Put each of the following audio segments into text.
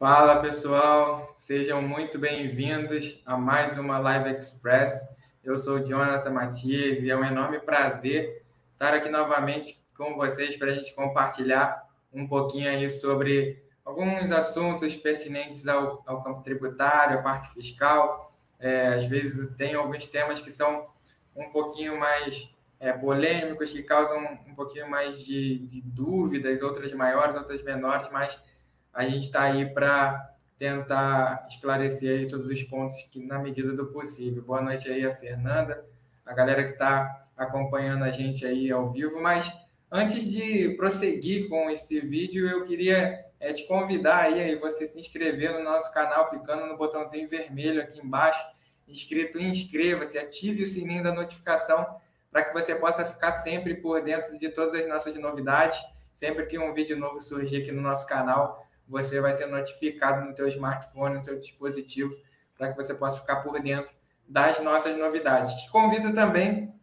Fala pessoal, sejam muito bem-vindos a mais uma Live Express. Eu sou Jonathan Matias e é um enorme prazer estar aqui novamente com vocês para a gente compartilhar um pouquinho aí sobre alguns assuntos pertinentes ao, ao campo tributário, à parte fiscal. É, às vezes tem alguns temas que são um pouquinho mais é, polêmicos, que causam um pouquinho mais de, de dúvidas, outras maiores, outras menores, mas a gente está aí para tentar esclarecer todos os pontos que na medida do possível. Boa noite aí a Fernanda, a galera que está acompanhando a gente aí ao vivo, mas antes de prosseguir com esse vídeo, eu queria é, te convidar aí, aí você se inscrever no nosso canal, clicando no botãozinho vermelho aqui embaixo, inscrito, inscreva-se, ative o sininho da notificação para que você possa ficar sempre por dentro de todas as nossas novidades. Sempre que um vídeo novo surgir aqui no nosso canal, você vai ser notificado no teu smartphone, no seu dispositivo, para que você possa ficar por dentro das nossas novidades. Te convido também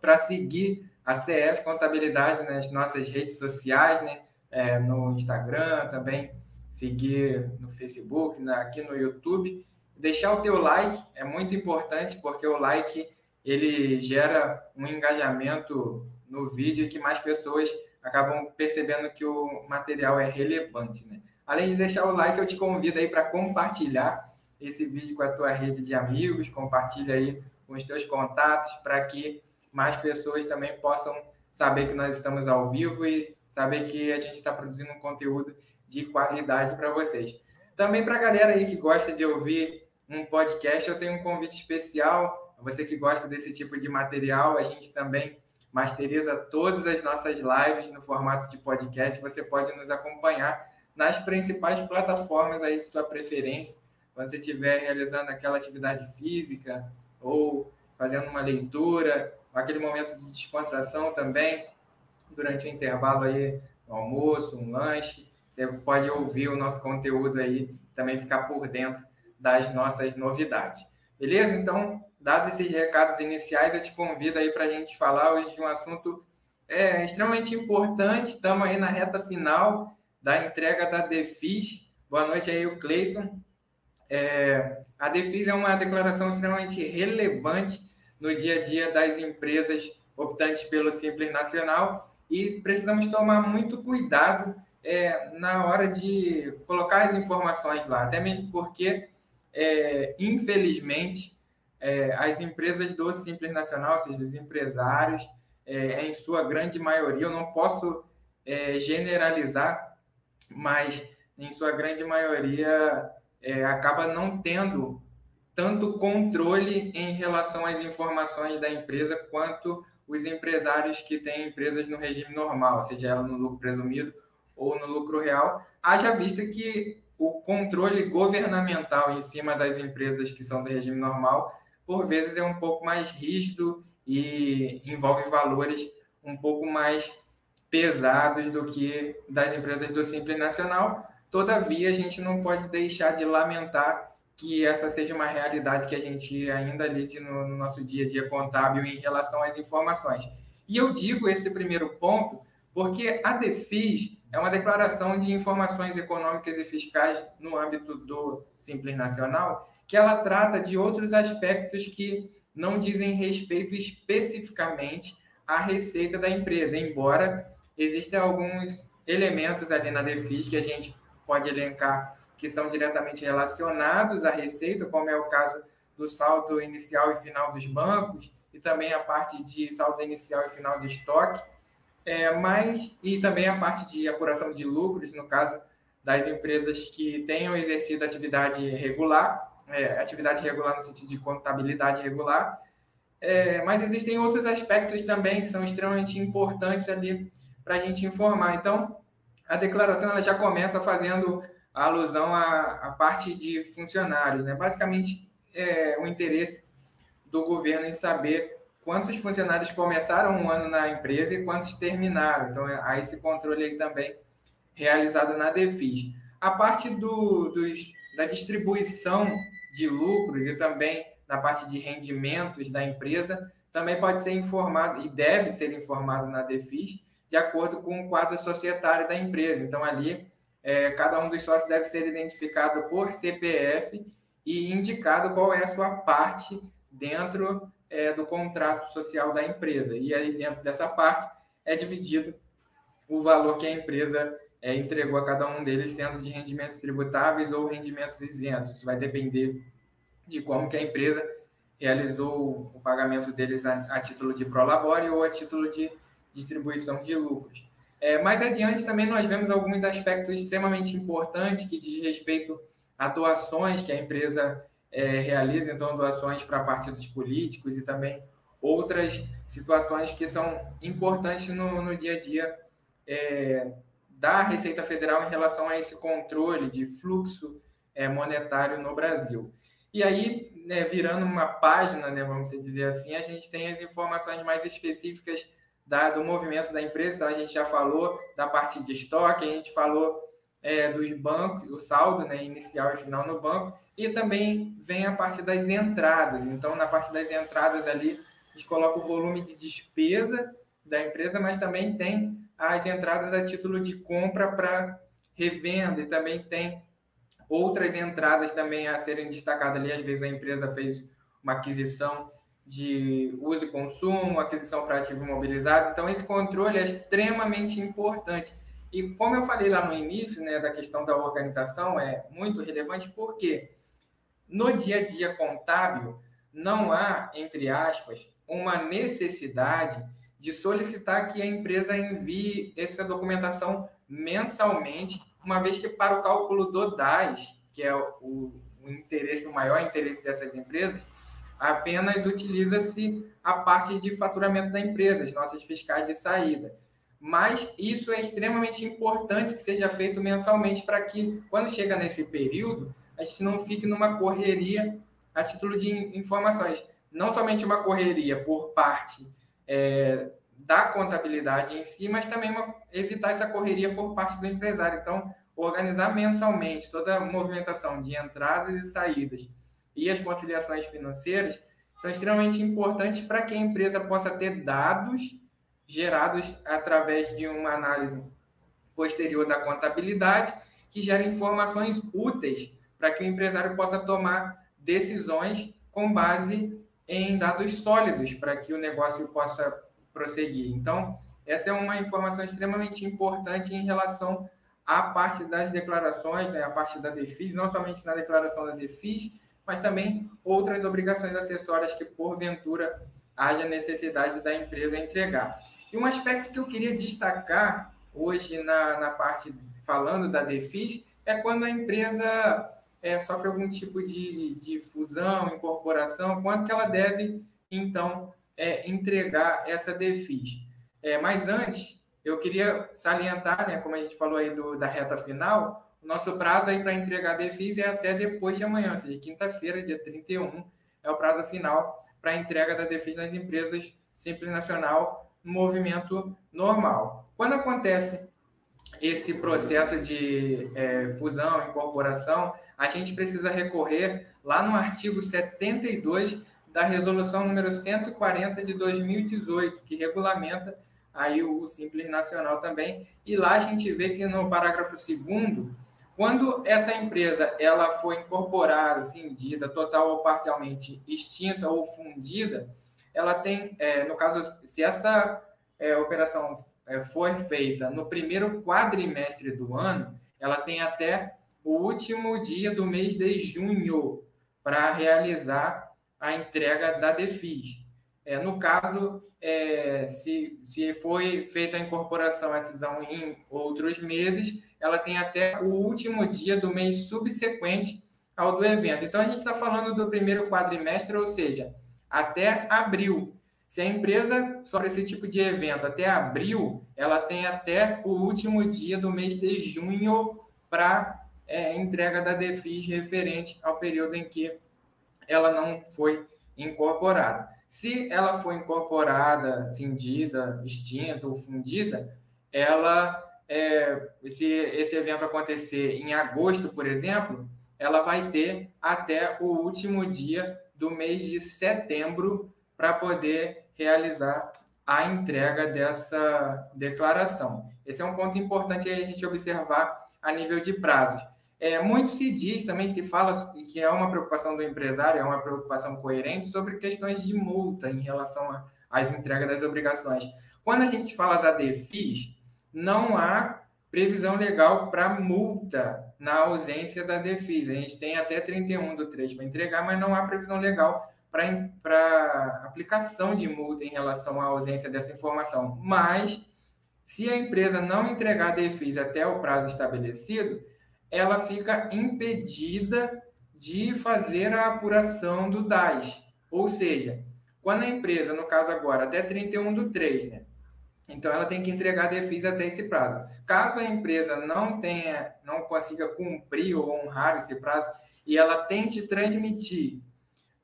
para seguir a CF Contabilidade nas nossas redes sociais, né? É, no Instagram também, seguir no Facebook, na, aqui no YouTube. Deixar o teu like é muito importante, porque o like ele gera um engajamento no vídeo que mais pessoas acabam percebendo que o material é relevante, né? Além de deixar o like, eu te convido aí para compartilhar esse vídeo com a tua rede de amigos, compartilha aí com os teus contatos para que mais pessoas também possam saber que nós estamos ao vivo e saber que a gente está produzindo um conteúdo de qualidade para vocês. Também para a galera aí que gosta de ouvir um podcast, eu tenho um convite especial. Você que gosta desse tipo de material, a gente também masteriza todas as nossas lives no formato de podcast. Você pode nos acompanhar nas principais plataformas aí de sua preferência, quando você estiver realizando aquela atividade física ou fazendo uma leitura, aquele momento de descontração também, durante o intervalo aí, um almoço, um lanche, você pode ouvir o nosso conteúdo aí, também ficar por dentro das nossas novidades. Beleza? Então, dados esses recados iniciais, eu te convido aí para a gente falar hoje de um assunto é, extremamente importante. Estamos aí na reta final da entrega da DEFIS. Boa noite aí, o Cleiton. É, a DEFIS é uma declaração extremamente relevante no dia a dia das empresas optantes pelo Simples Nacional e precisamos tomar muito cuidado é, na hora de colocar as informações lá, até mesmo porque, é, infelizmente, é, as empresas do Simples Nacional, ou seja, os empresários, é, em sua grande maioria, eu não posso é, generalizar, mas em sua grande maioria é, acaba não tendo tanto controle em relação às informações da empresa quanto os empresários que têm empresas no regime normal, seja ela no lucro presumido ou no lucro real, haja vista que o controle governamental em cima das empresas que são do regime normal, por vezes é um pouco mais rígido e envolve valores um pouco mais pesados do que das empresas do Simples Nacional. Todavia, a gente não pode deixar de lamentar que essa seja uma realidade que a gente ainda lide no, no nosso dia a dia contábil em relação às informações. E eu digo esse primeiro ponto porque a DEFIS é uma declaração de informações econômicas e fiscais no âmbito do Simples Nacional, que ela trata de outros aspectos que não dizem respeito especificamente à receita da empresa, embora existem alguns elementos ali na DEFIS que a gente pode elencar que são diretamente relacionados à receita, como é o caso do saldo inicial e final dos bancos, e também a parte de saldo inicial e final de estoque, é, mas, e também a parte de apuração de lucros, no caso das empresas que tenham exercido atividade regular, é, atividade regular no sentido de contabilidade regular, é, mas existem outros aspectos também que são extremamente importantes ali para a gente informar. Então, a declaração ela já começa fazendo alusão à, à parte de funcionários, né? Basicamente, é o interesse do governo em saber quantos funcionários começaram um ano na empresa e quantos terminaram. Então, é, há esse controle aí também realizado na DEFIS. A parte do, dos, da distribuição de lucros e também na parte de rendimentos da empresa também pode ser informado e deve ser informado na DEFIS, de acordo com o quadro societário da empresa. Então, ali, é, cada um dos sócios deve ser identificado por CPF e indicado qual é a sua parte dentro é, do contrato social da empresa. E aí, dentro dessa parte, é dividido o valor que a empresa é, entregou a cada um deles, sendo de rendimentos tributáveis ou rendimentos isentos. Isso vai depender de como que a empresa realizou o pagamento deles a, a título de prolabore ou a título de distribuição de lucros. É, mais adiante também nós vemos alguns aspectos extremamente importantes que diz respeito a doações que a empresa é, realiza, então doações para partidos políticos e também outras situações que são importantes no, no dia a dia é, da Receita Federal em relação a esse controle de fluxo é, monetário no Brasil. E aí, né, virando uma página, né, vamos dizer assim, a gente tem as informações mais específicas da, do movimento da empresa. Então, a gente já falou da parte de estoque, a gente falou é, dos bancos, o saldo né, inicial e final no banco, e também vem a parte das entradas. Então, na parte das entradas ali, a gente coloca o volume de despesa da empresa, mas também tem as entradas a título de compra para revenda e também tem outras entradas também a serem destacadas ali. Às vezes a empresa fez uma aquisição de uso e consumo, aquisição para ativo imobilizado. Então, esse controle é extremamente importante. E como eu falei lá no início, né, da questão da organização, é muito relevante porque no dia a dia contábil não há, entre aspas, uma necessidade de solicitar que a empresa envie essa documentação mensalmente, uma vez que para o cálculo do DAS, que é o, o interesse, o maior interesse dessas empresas, apenas utiliza-se a parte de faturamento da empresa, as notas fiscais de saída. Mas isso é extremamente importante que seja feito mensalmente para que, quando chega nesse período, a gente não fique numa correria a título de informações. Não somente uma correria por parte é, da contabilidade em si, mas também uma, evitar essa correria por parte do empresário. Então, organizar mensalmente toda a movimentação de entradas e saídas e as conciliações financeiras são extremamente importantes para que a empresa possa ter dados gerados através de uma análise posterior da contabilidade que gera informações úteis para que o empresário possa tomar decisões com base em dados sólidos para que o negócio possa prosseguir. Então, essa é uma informação extremamente importante em relação à parte das declarações, né, a parte da DEFIS, não somente na declaração da DEFIS, mas também outras obrigações acessórias que, porventura, haja necessidade da empresa entregar. E um aspecto que eu queria destacar hoje na, na parte falando da DEFIS é quando a empresa é, sofre algum tipo de, de fusão, incorporação, quanto que ela deve, então, é, entregar essa DEFIS. É, mas antes, eu queria salientar, né, como a gente falou aí do, da reta final, o nosso prazo aí para entregar a DEFIS é até depois de amanhã, ou seja, quinta-feira, dia 31, é o prazo final para entrega da DEFIS nas empresas Simples Nacional movimento normal. Quando acontece esse processo de é, fusão, incorporação, a gente precisa recorrer lá no artigo 72 da resolução número 140 de 2018, que regulamenta aí o Simples Nacional também. E lá a gente vê que no parágrafo 2 quando essa empresa ela foi incorporada, cindida, total ou parcialmente extinta ou fundida, ela tem, é, no caso, se essa é, operação for feita no primeiro quadrimestre do ano, ela tem até o último dia do mês de junho para realizar a entrega da DEFIS. É, no caso, é, se, se foi feita a incorporação a cisão em outros meses, ela tem até o último dia do mês subsequente ao do evento. Então, a gente está falando do primeiro quadrimestre, ou seja, até abril. Se a empresa sofre esse tipo de evento até abril, ela tem até o último dia do mês de junho para é, entrega da DEFIS referente ao período em que ela não foi incorporada. Se ela foi incorporada, cindida, extinta ou fundida, ela, é, se esse evento acontecer em agosto, por exemplo, ela vai ter até o último dia do mês de setembro para poder realizar a entrega dessa declaração. Esse é um ponto importante a gente observar a nível de prazos. É, muito se diz, também se fala que é uma preocupação do empresário, é uma preocupação coerente sobre questões de multa em relação às entregas das obrigações. Quando a gente fala da DEFIS, não há previsão legal para multa na ausência da DEFIS. A gente tem até 31 do 3 para entregar, mas não há previsão legal para aplicação de multa em relação à ausência dessa informação. Mas, se a empresa não entregar a DEFIS até o prazo estabelecido, ela fica impedida de fazer a apuração do DAS. Ou seja, quando a empresa, no caso agora, até 31 do 3, né? Então ela tem que entregar a DEFIS até esse prazo. Caso a empresa não tenha, não consiga cumprir ou honrar esse prazo e ela tente transmitir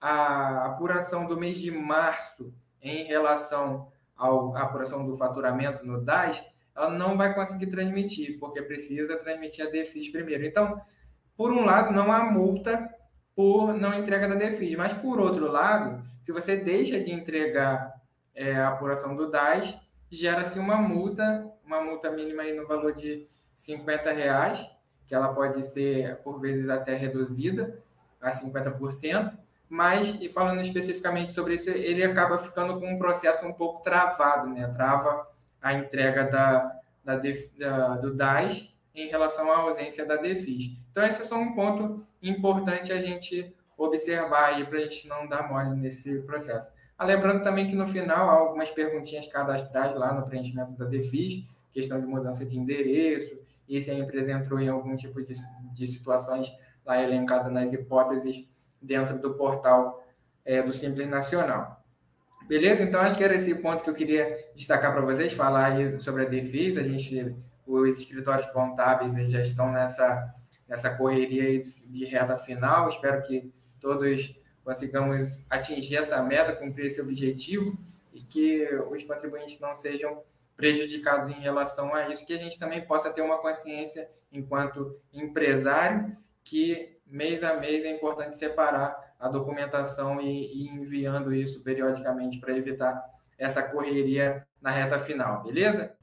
a apuração do mês de março em relação à apuração do faturamento no DAS, ela não vai conseguir transmitir, porque precisa transmitir a DEFIS primeiro. Então, por um lado, não há multa por não entrega da DEFIS, mas por outro lado, se você deixa de entregar é, a apuração do DAS, gera-se uma multa, uma multa mínima aí no valor de 50 reais, que ela pode ser, por vezes, até reduzida a 50%, mas, e falando especificamente sobre isso, ele acaba ficando com um processo um pouco travado, né? Trava a entrega da, da, da do DAS em relação à ausência da DEFIS. Então, esse é só um ponto importante a gente observar aí para a gente não dar mole nesse processo. Ah, lembrando também que no final há algumas perguntinhas cadastrais lá no preenchimento da DEFIS, questão de mudança de endereço, e se a empresa entrou em algum tipo de, de situações lá elencada nas hipóteses dentro do portal é, do Simples Nacional. Beleza? Então, acho que era esse ponto que eu queria destacar para vocês, falar sobre a DEFIS. A gente, os escritórios contábeis já estão nessa, nessa correria de reta final. Espero que todos consigamos atingir essa meta, cumprir esse objetivo e que os contribuintes não sejam prejudicados em relação a isso, que a gente também possa ter uma consciência enquanto empresário que mês a mês é importante separar a documentação e, e enviando isso periodicamente para evitar essa correria na reta final, beleza?